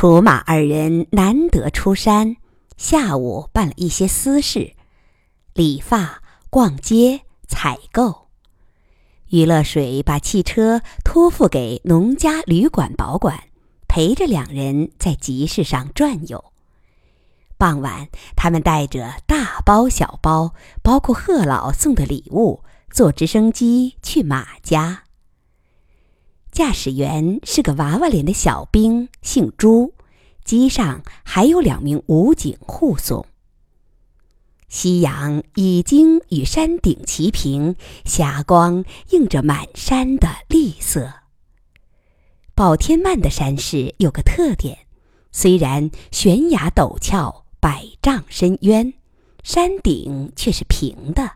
楚马二人难得出山，下午办了一些私事，理发、逛街、采购。于乐水把汽车托付给农家旅馆保管，陪着两人在集市上转悠。傍晚，他们带着大包小包，包括贺老送的礼物，坐直升机去马家。驾驶员是个娃娃脸的小兵，姓朱。机上还有两名武警护送。夕阳已经与山顶齐平，霞光映着满山的绿色。宝天曼的山势有个特点，虽然悬崖陡峭、百丈深渊，山顶却是平的。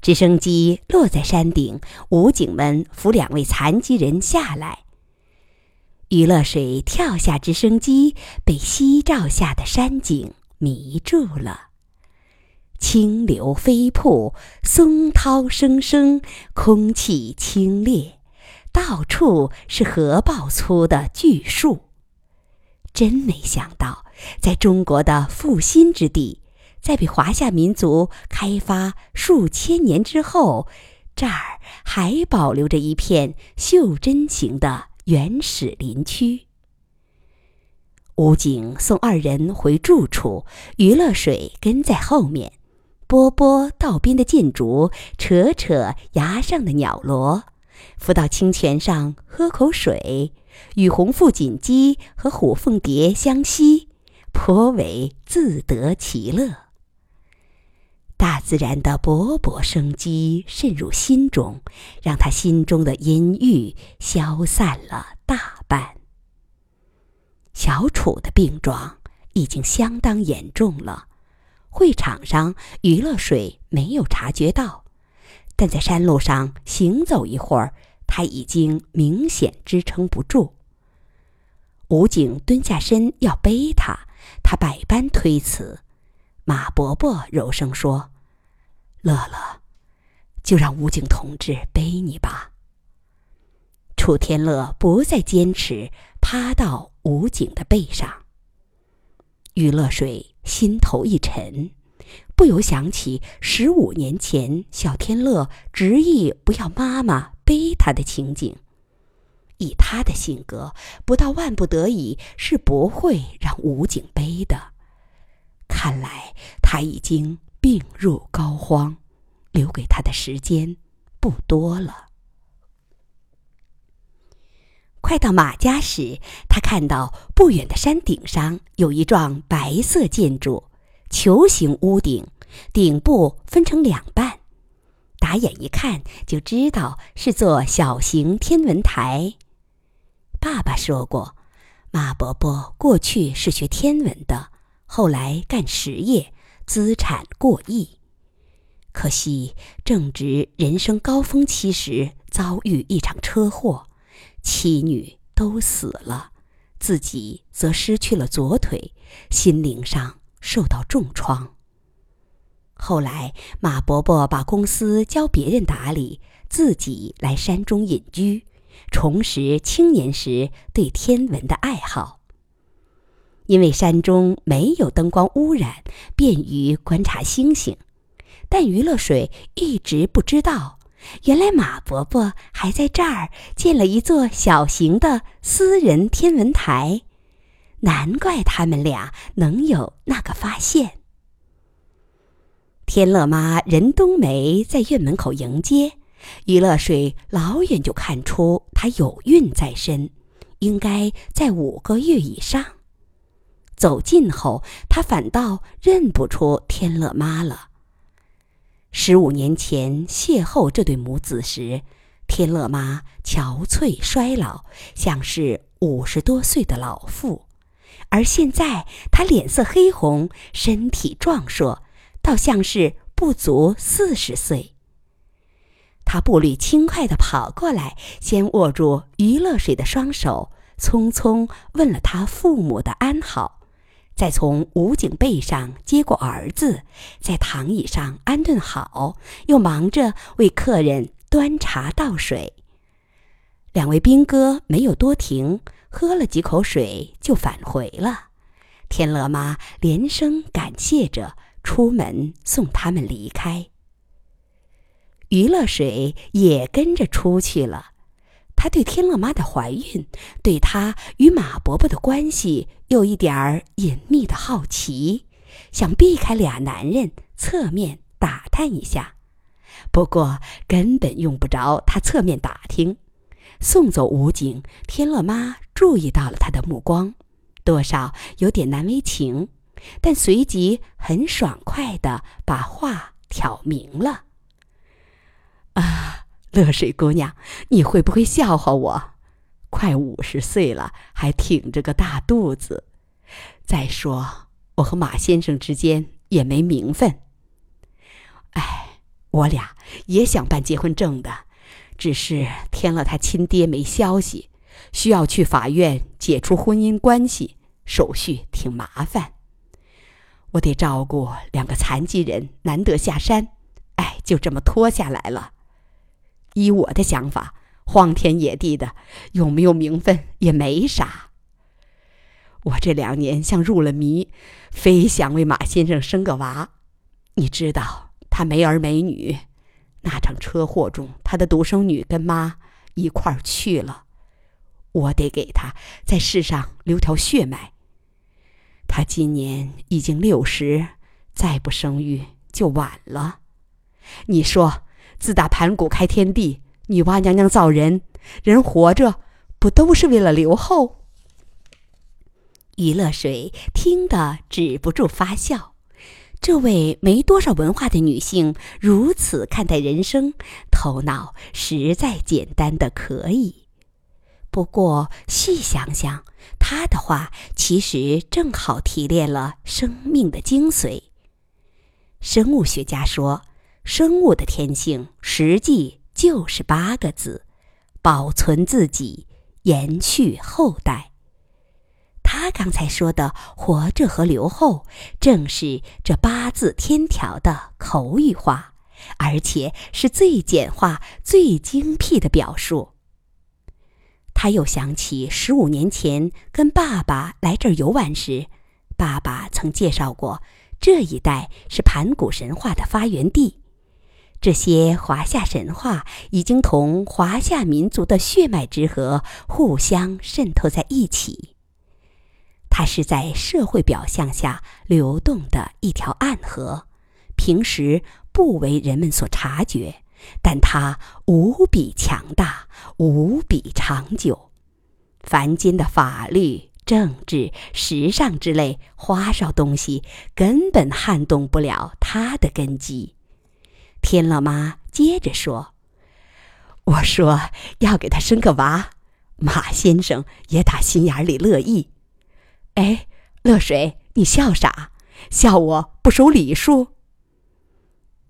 直升机落在山顶，武警们扶两位残疾人下来。余乐水跳下直升机，被夕照下的山景迷住了。清流飞瀑，松涛声声，空气清冽，到处是河抱粗的巨树。真没想到，在中国的复兴之地。在被华夏民族开发数千年之后，这儿还保留着一片袖珍型的原始林区。武警送二人回住处，余乐水跟在后面，拨拨道边的箭竹，扯扯崖上的鸟螺，浮到清泉上喝口水，与红腹锦鸡和虎凤蝶相吸，颇为自得其乐。大自然的勃勃生机渗入心中，让他心中的阴郁消散了大半。小楚的病状已经相当严重了，会场上余乐水没有察觉到，但在山路上行走一会儿，他已经明显支撑不住。武警蹲下身要背他，他百般推辞。马伯伯柔声说：“乐乐，就让武警同志背你吧。”楚天乐不再坚持，趴到武警的背上。于乐水心头一沉，不由想起十五年前小天乐执意不要妈妈背他的情景。以他的性格，不到万不得已是不会让武警背的。看来他已经病入膏肓，留给他的时间不多了。快到马家时，他看到不远的山顶上有一幢白色建筑，球形屋顶，顶部分成两半，打眼一看就知道是座小型天文台。爸爸说过，马伯伯过去是学天文的。后来干实业，资产过亿，可惜正值人生高峰期时遭遇一场车祸，妻女都死了，自己则失去了左腿，心灵上受到重创。后来马伯伯把公司交别人打理，自己来山中隐居，重拾青年时对天文的爱好。因为山中没有灯光污染，便于观察星星。但余乐水一直不知道，原来马伯伯还在这儿建了一座小型的私人天文台。难怪他们俩能有那个发现。天乐妈任冬梅在院门口迎接，余乐水老远就看出她有孕在身，应该在五个月以上。走近后，他反倒认不出天乐妈了。十五年前邂逅这对母子时，天乐妈憔悴衰老，像是五十多岁的老妇；而现在她脸色黑红，身体壮硕，倒像是不足四十岁。他步履轻快地跑过来，先握住余乐水的双手，匆匆问了他父母的安好。再从武警背上接过儿子，在躺椅上安顿好，又忙着为客人端茶倒水。两位兵哥没有多停，喝了几口水就返回了。天乐妈连声感谢着，出门送他们离开。余乐水也跟着出去了。他对天乐妈的怀孕，对她与马伯伯的关系，有一点儿隐秘的好奇，想避开俩男人，侧面打探一下。不过根本用不着他侧面打听。送走武警，天乐妈注意到了他的目光，多少有点难为情，但随即很爽快地把话挑明了。啊。乐水姑娘，你会不会笑话我？快五十岁了，还挺着个大肚子。再说，我和马先生之间也没名分。哎，我俩也想办结婚证的，只是添了他亲爹没消息，需要去法院解除婚姻关系，手续挺麻烦。我得照顾两个残疾人，难得下山，哎，就这么拖下来了。依我的想法，荒天野地的，有没有名分也没啥。我这两年像入了迷，非想为马先生生个娃。你知道他没儿没女，那场车祸中，他的独生女跟妈一块儿去了。我得给他在世上留条血脉。他今年已经六十，再不生育就晚了。你说？自打盘古开天地，女娲娘娘造人，人活着不都是为了留后？余乐水听得止不住发笑。这位没多少文化的女性如此看待人生，头脑实在简单的可以。不过细想想，她的话其实正好提炼了生命的精髓。生物学家说。生物的天性实际就是八个字：保存自己，延续后代。他刚才说的“活着”和“留后”，正是这八字天条的口语化，而且是最简化、最精辟的表述。他又想起十五年前跟爸爸来这儿游玩时，爸爸曾介绍过，这一带是盘古神话的发源地。这些华夏神话已经同华夏民族的血脉之河互相渗透在一起。它是在社会表象下流动的一条暗河，平时不为人们所察觉，但它无比强大，无比长久。凡间的法律、政治、时尚之类花哨东西，根本撼动不了它的根基。天乐妈接着说：“我说要给他生个娃，马先生也打心眼里乐意。哎，乐水，你笑啥？笑我不守礼数？”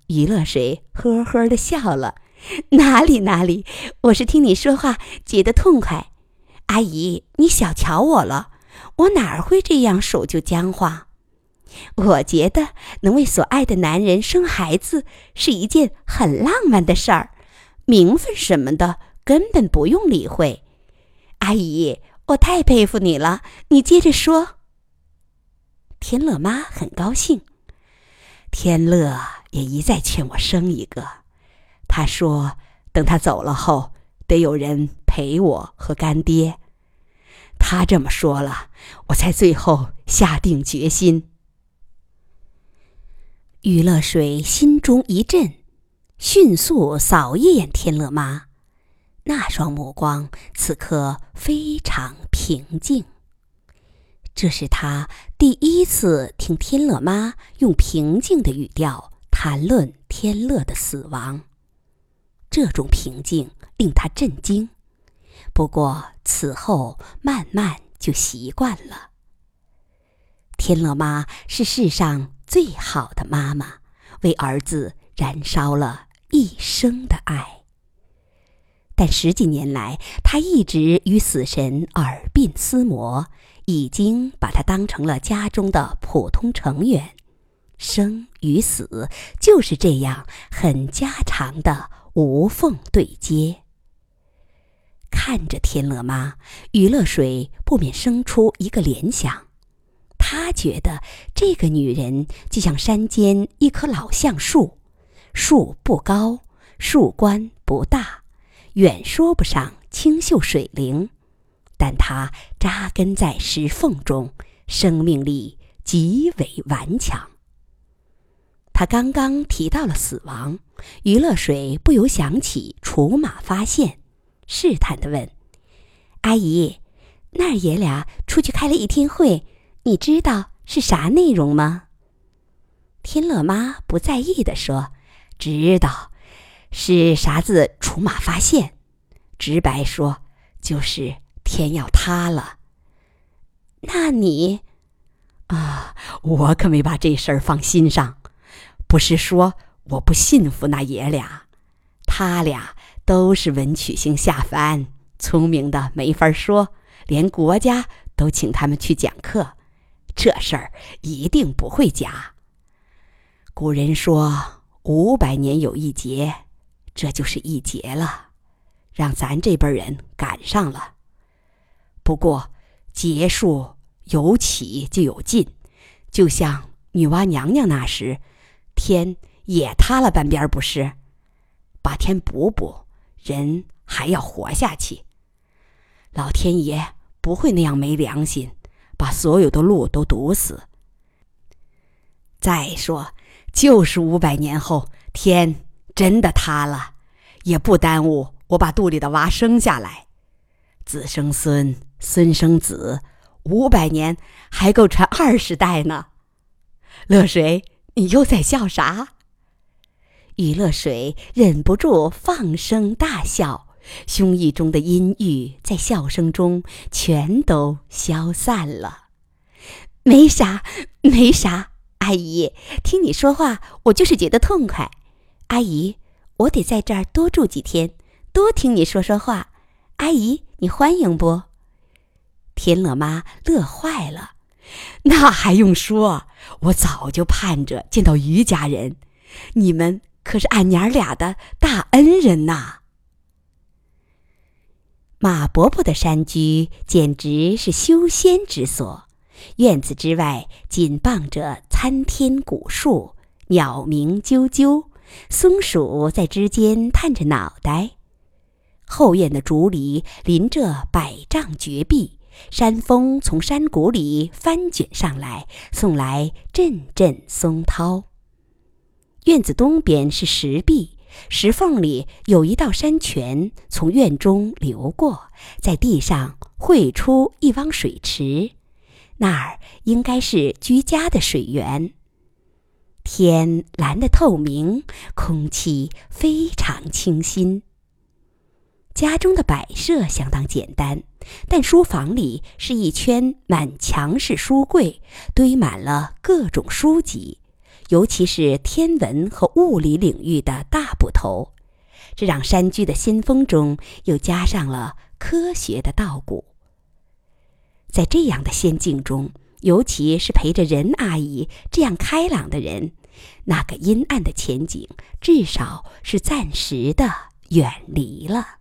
于乐水呵呵的笑了：“哪里哪里，我是听你说话觉得痛快。阿姨，你小瞧我了，我哪儿会这样守旧僵化？”我觉得能为所爱的男人生孩子是一件很浪漫的事儿，名分什么的根本不用理会。阿姨，我太佩服你了，你接着说。天乐妈很高兴，天乐也一再劝我生一个。他说，等他走了后，得有人陪我和干爹。他这么说了，我才最后下定决心。余乐水心中一震，迅速扫一眼天乐妈，那双目光此刻非常平静。这是他第一次听天乐妈用平静的语调谈论天乐的死亡，这种平静令他震惊。不过此后慢慢就习惯了。天乐妈是世上。最好的妈妈，为儿子燃烧了一生的爱。但十几年来，她一直与死神耳鬓厮磨，已经把他当成了家中的普通成员。生与死就是这样很家常的无缝对接。看着天乐妈，于乐水不免生出一个联想。他觉得这个女人就像山间一棵老橡树，树不高，树冠不大，远说不上清秀水灵，但它扎根在石缝中，生命力极为顽强。他刚刚提到了死亡，于乐水不由想起楚马发现，试探地问：“阿姨，那儿爷俩出去开了一天会。”你知道是啥内容吗？天乐妈不在意的说：“知道，是啥子？楚马发现，直白说就是天要塌了。那你啊，我可没把这事儿放心上。不是说我不信服那爷俩，他俩都是文曲星下凡，聪明的没法说，连国家都请他们去讲课。”这事儿一定不会假。古人说五百年有一劫，这就是一劫了，让咱这辈人赶上了。不过劫数有起就有尽，就像女娲娘娘那时，天也塌了半边，不是？把天补补，人还要活下去。老天爷不会那样没良心。把所有的路都堵死。再说，就是五百年后天真的塌了，也不耽误我把肚里的娃生下来，子生孙，孙生子，五百年还够传二十代呢。乐水，你又在笑啥？于乐水忍不住放声大笑。胸臆中的阴郁在笑声中全都消散了。没啥，没啥。阿姨，听你说话，我就是觉得痛快。阿姨，我得在这儿多住几天，多听你说说话。阿姨，你欢迎不？天乐妈乐坏了。那还用说？我早就盼着见到于家人，你们可是俺娘俩的大恩人呐。马伯伯的山居简直是修仙之所，院子之外紧傍着参天古树，鸟鸣啾啾，松鼠在枝间探着脑袋。后院的竹篱临着百丈绝壁，山风从山谷里翻卷上来，送来阵阵松涛。院子东边是石壁。石缝里有一道山泉从院中流过，在地上汇出一汪水池，那儿应该是居家的水源。天蓝得透明，空气非常清新。家中的摆设相当简单，但书房里是一圈满墙式书柜，堆满了各种书籍。尤其是天文和物理领域的大部头，这让山居的先锋中又加上了科学的稻谷。在这样的仙境中，尤其是陪着任阿姨这样开朗的人，那个阴暗的前景至少是暂时的远离了。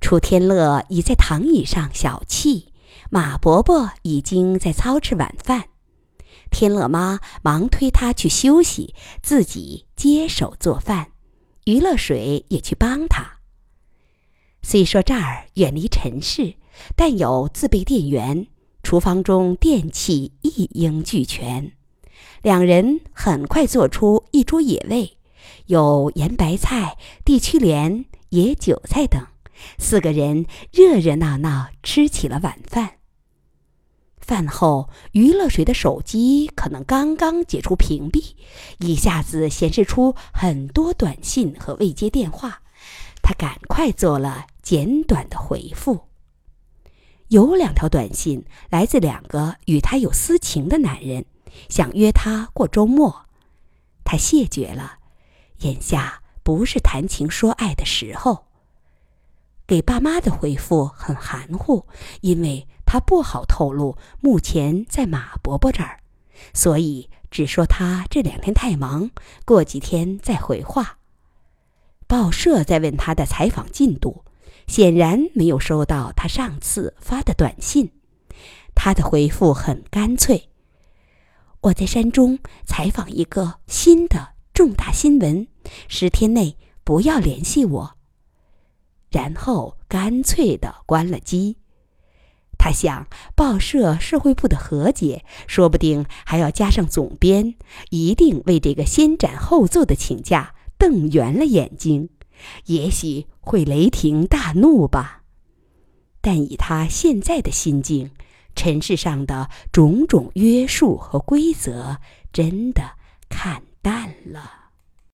楚天乐已在躺椅上小憩，马伯伯已经在操持晚饭。天乐妈忙推他去休息，自己接手做饭。于乐水也去帮他。虽说这儿远离尘世，但有自备电源，厨房中电器一应俱全。两人很快做出一桌野味，有盐白菜、地区莲、野韭菜等。四个人热热闹闹吃起了晚饭。饭后，于乐水的手机可能刚刚解除屏蔽，一下子显示出很多短信和未接电话。他赶快做了简短的回复。有两条短信来自两个与他有私情的男人，想约他过周末。他谢绝了，眼下不是谈情说爱的时候。给爸妈的回复很含糊，因为他不好透露目前在马伯伯这儿，所以只说他这两天太忙，过几天再回话。报社在问他的采访进度，显然没有收到他上次发的短信。他的回复很干脆：“我在山中采访一个新的重大新闻，十天内不要联系我。”然后干脆的关了机。他想，报社社会部的何解，说不定还要加上总编，一定为这个先斩后奏的请假瞪圆了眼睛，也许会雷霆大怒吧。但以他现在的心境，尘世上的种种约束和规则，真的看淡了。